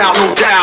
Blackout, no doubt.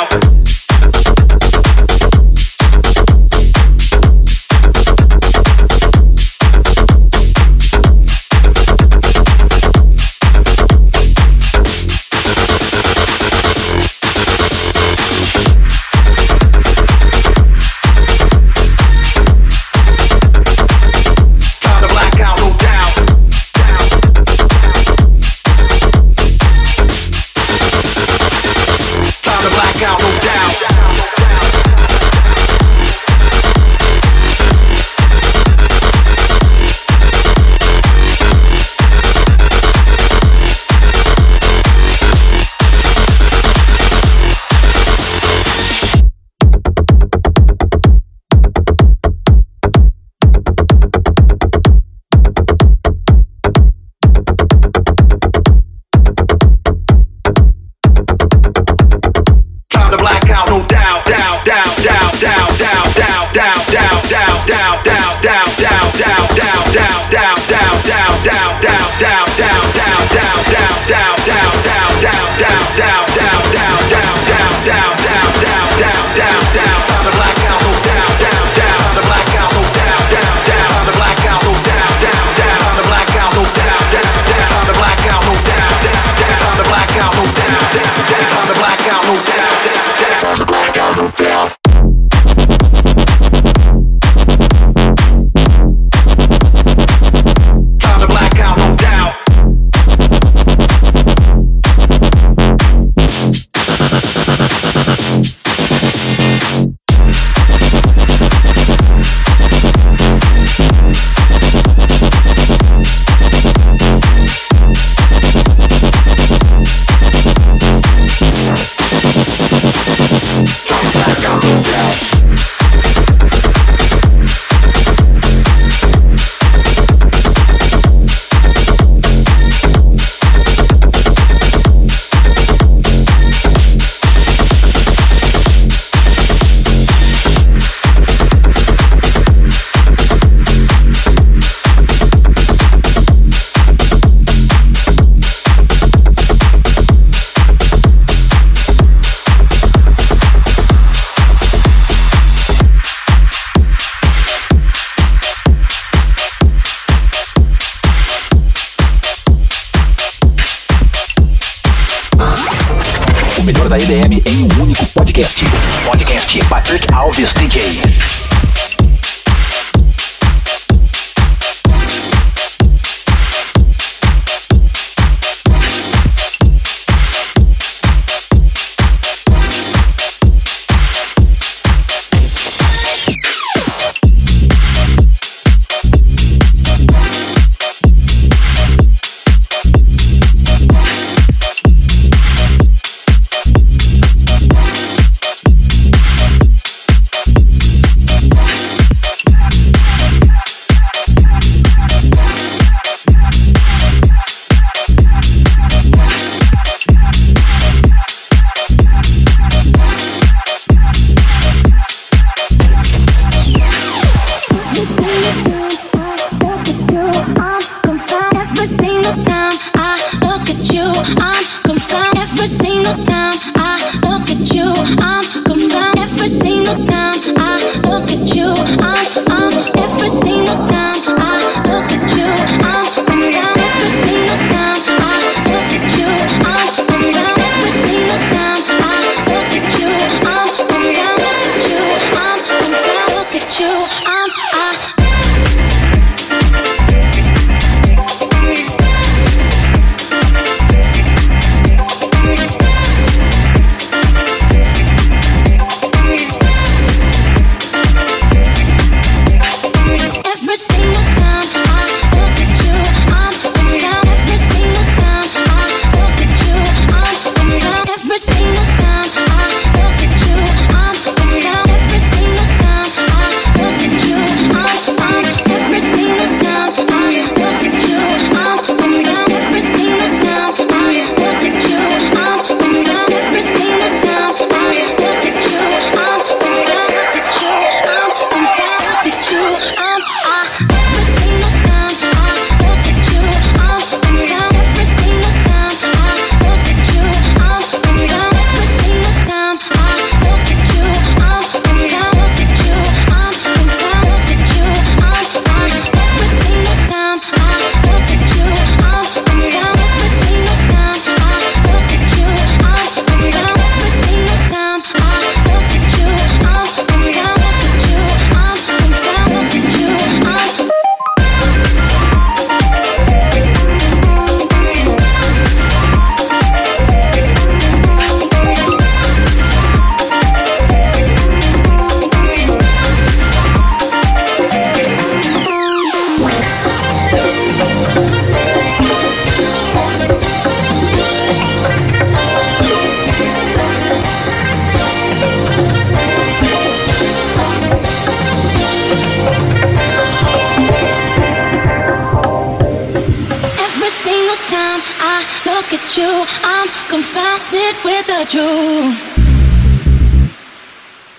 at.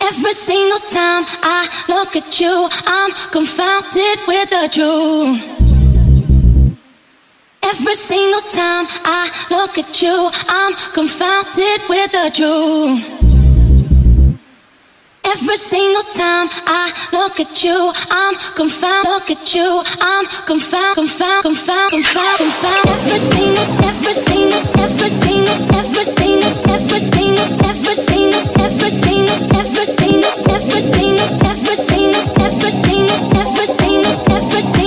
Every single time I look at you, I'm confounded with the truth. Every single time I look at you, I'm confounded with the truth. Every single time I look at you, I'm confound. Look at you, I'm confound, confound, confound, confound, Confound. Every single, every single, every single, every single, every single, every single, every single, every single, every single, every single, every single, every single, every single.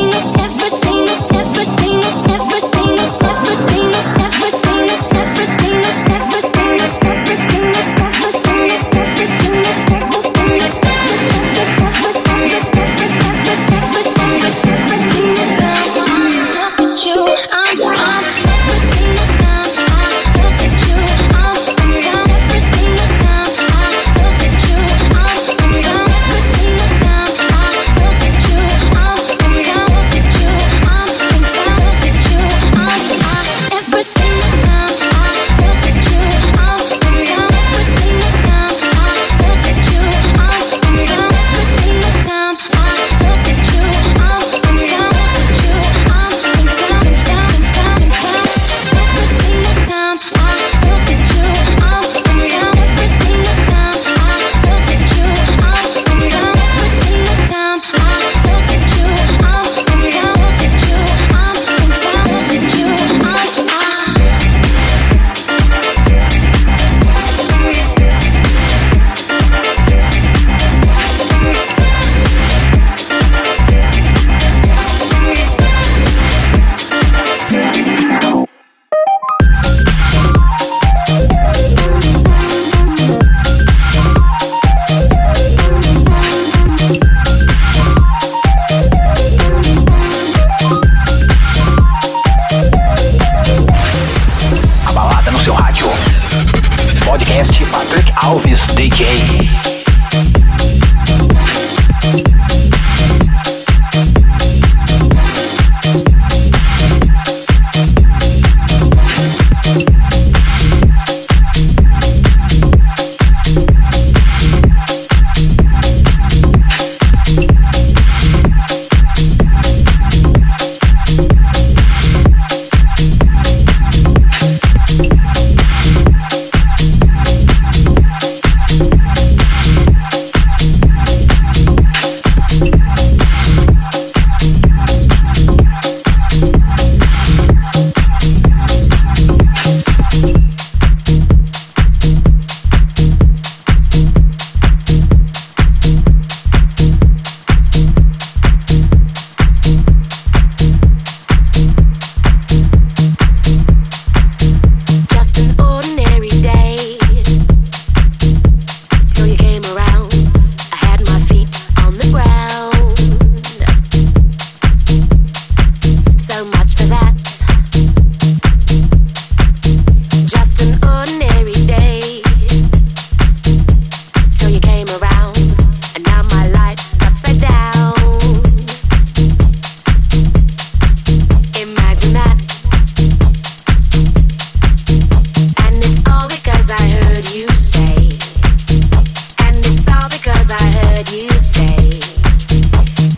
that you say,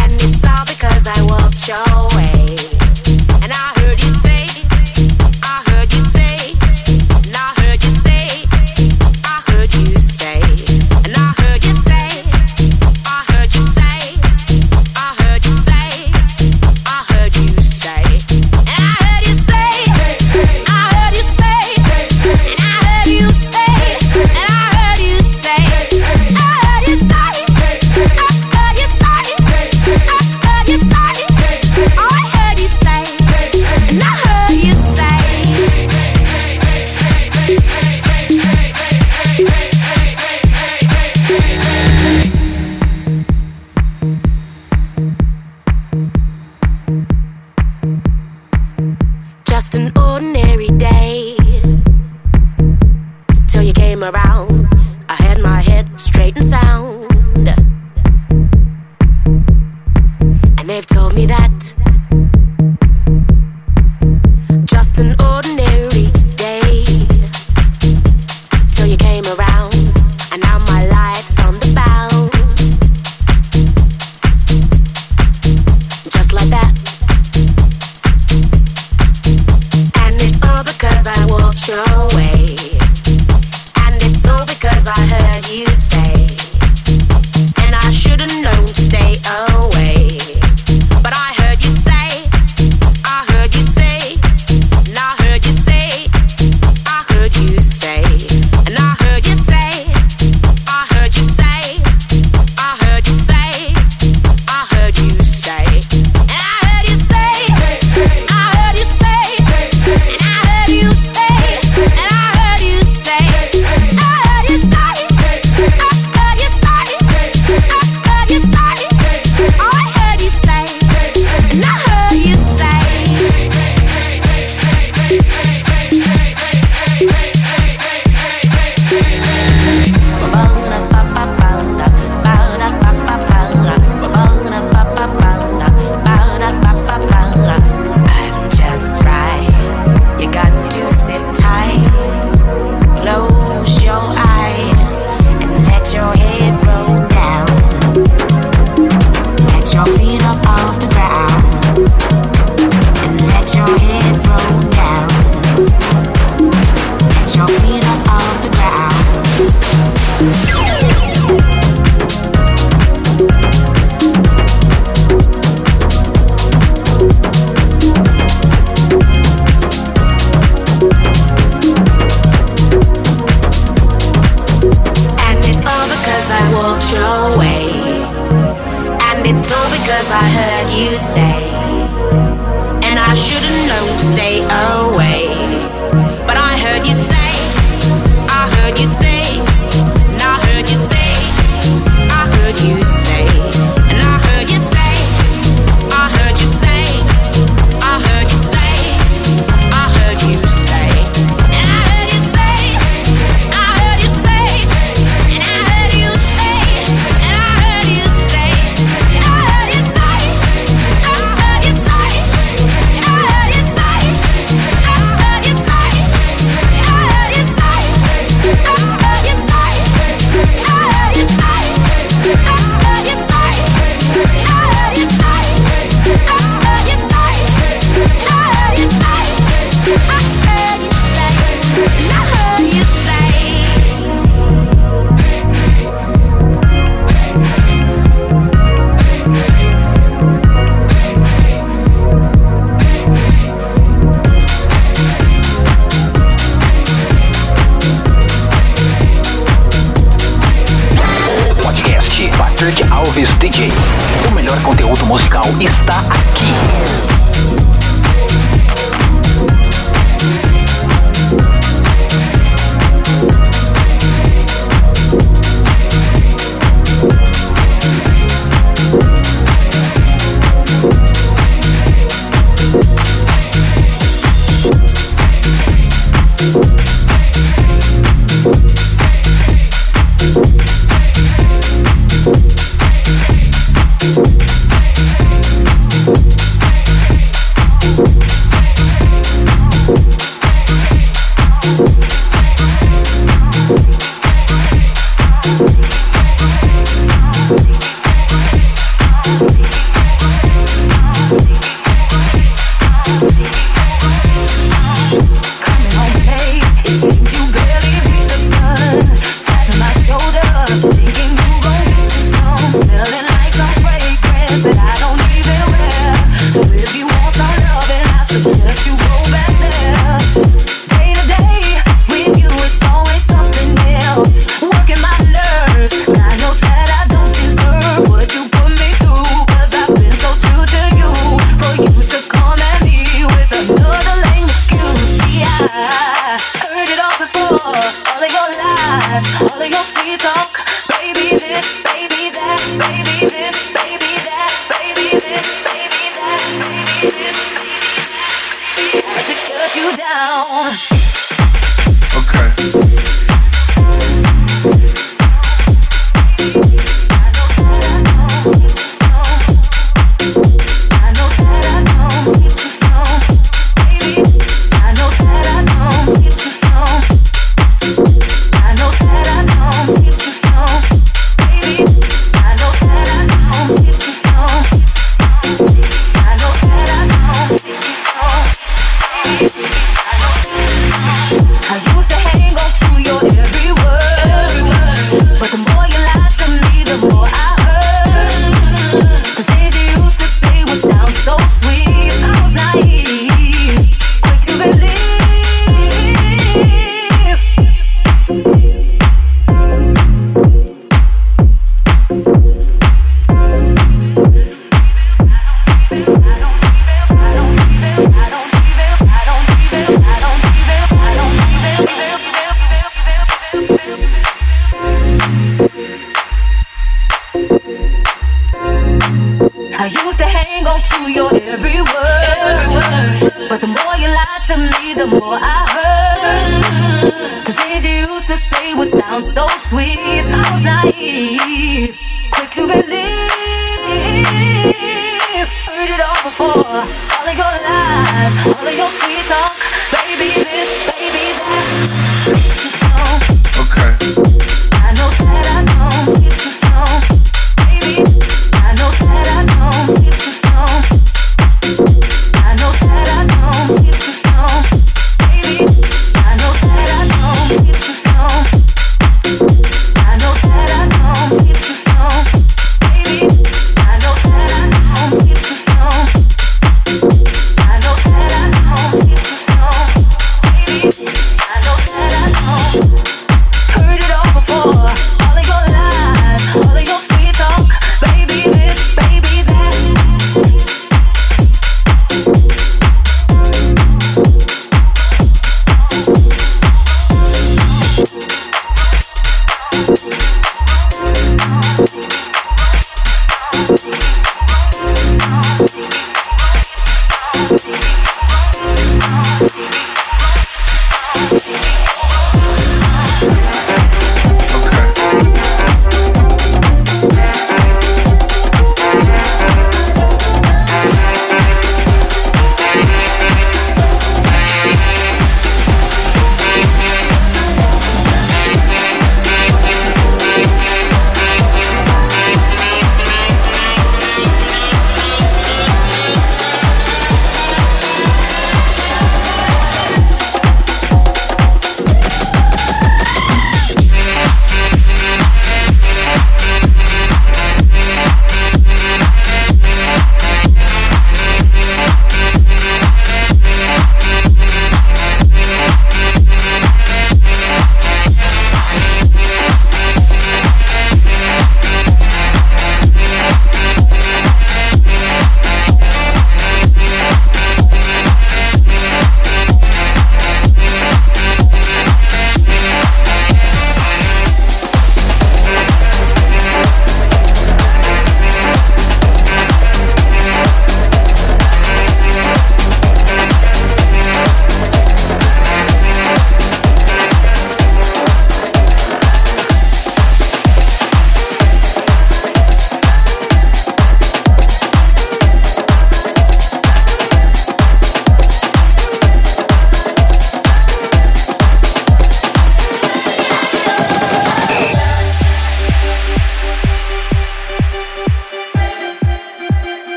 and it's all because I walked your way.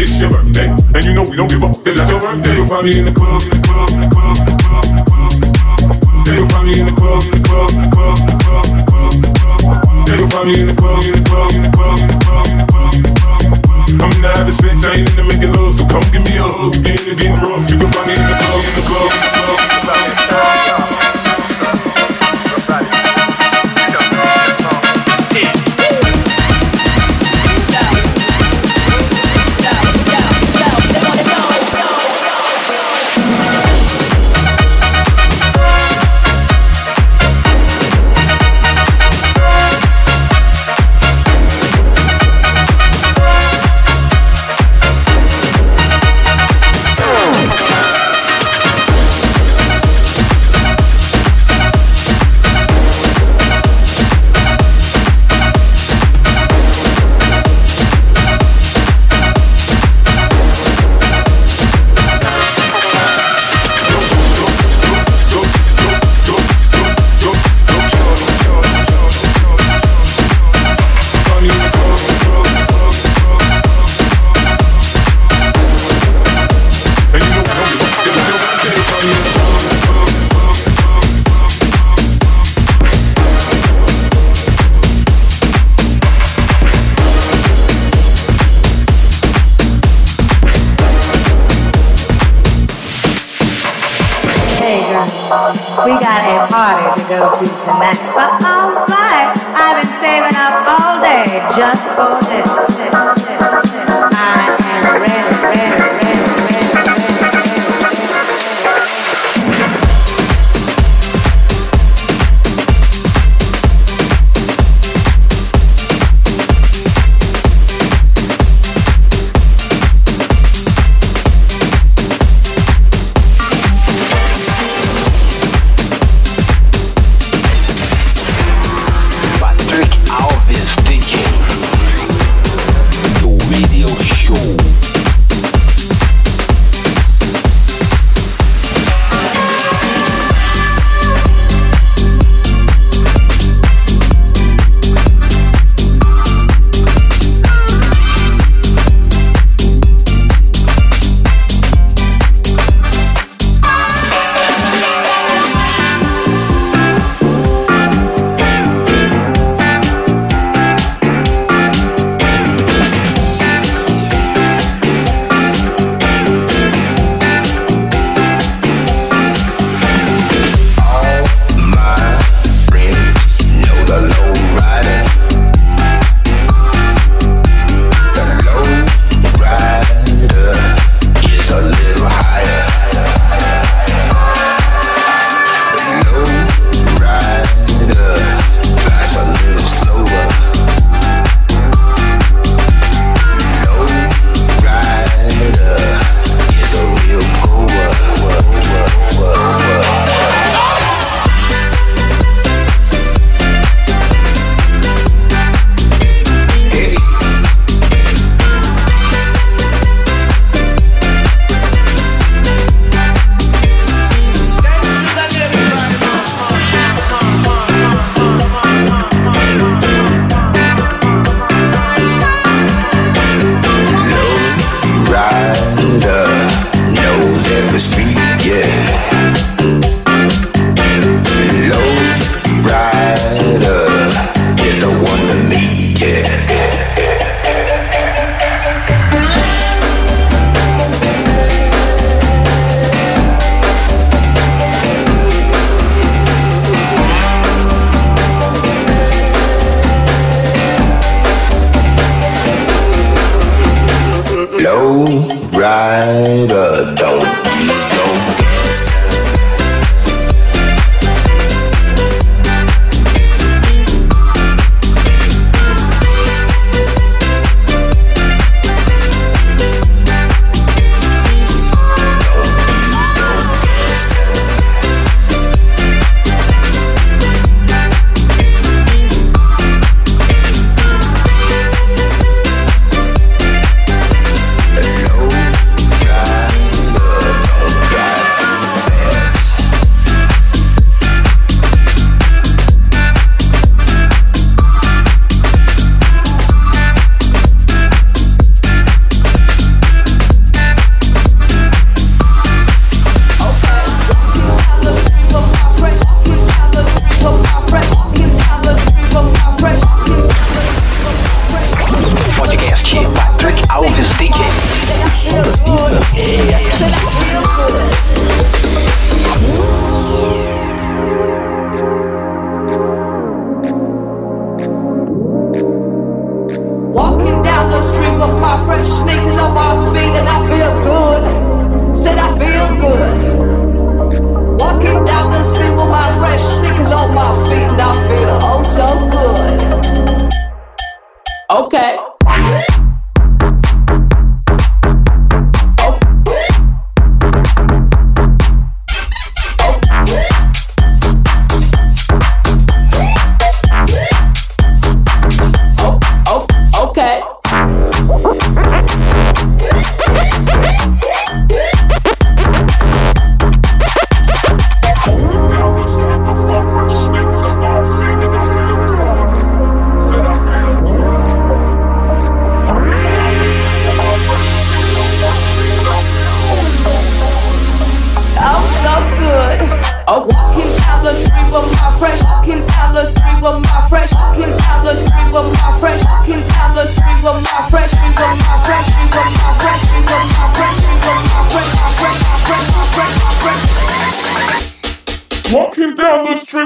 It's your birthday. And you know we don't give up. It's not your birthday. You'll find me in the club, in the club, in the club, in the in the. Yeah, you'll find me in the club, in the club, in the club, in the club, in the club, in the club. Yeah, you'll find me in the club, in the club, in the club, in the club, in the club, in the club. I'm in the habit sex, I ain't into making love, so come give me a hug. Get it, getting rough. You can find me in the club, in the club, in the club, in the club.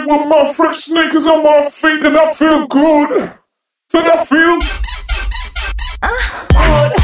With my fresh sneakers on my feet and I feel good. Said I feel uh, good.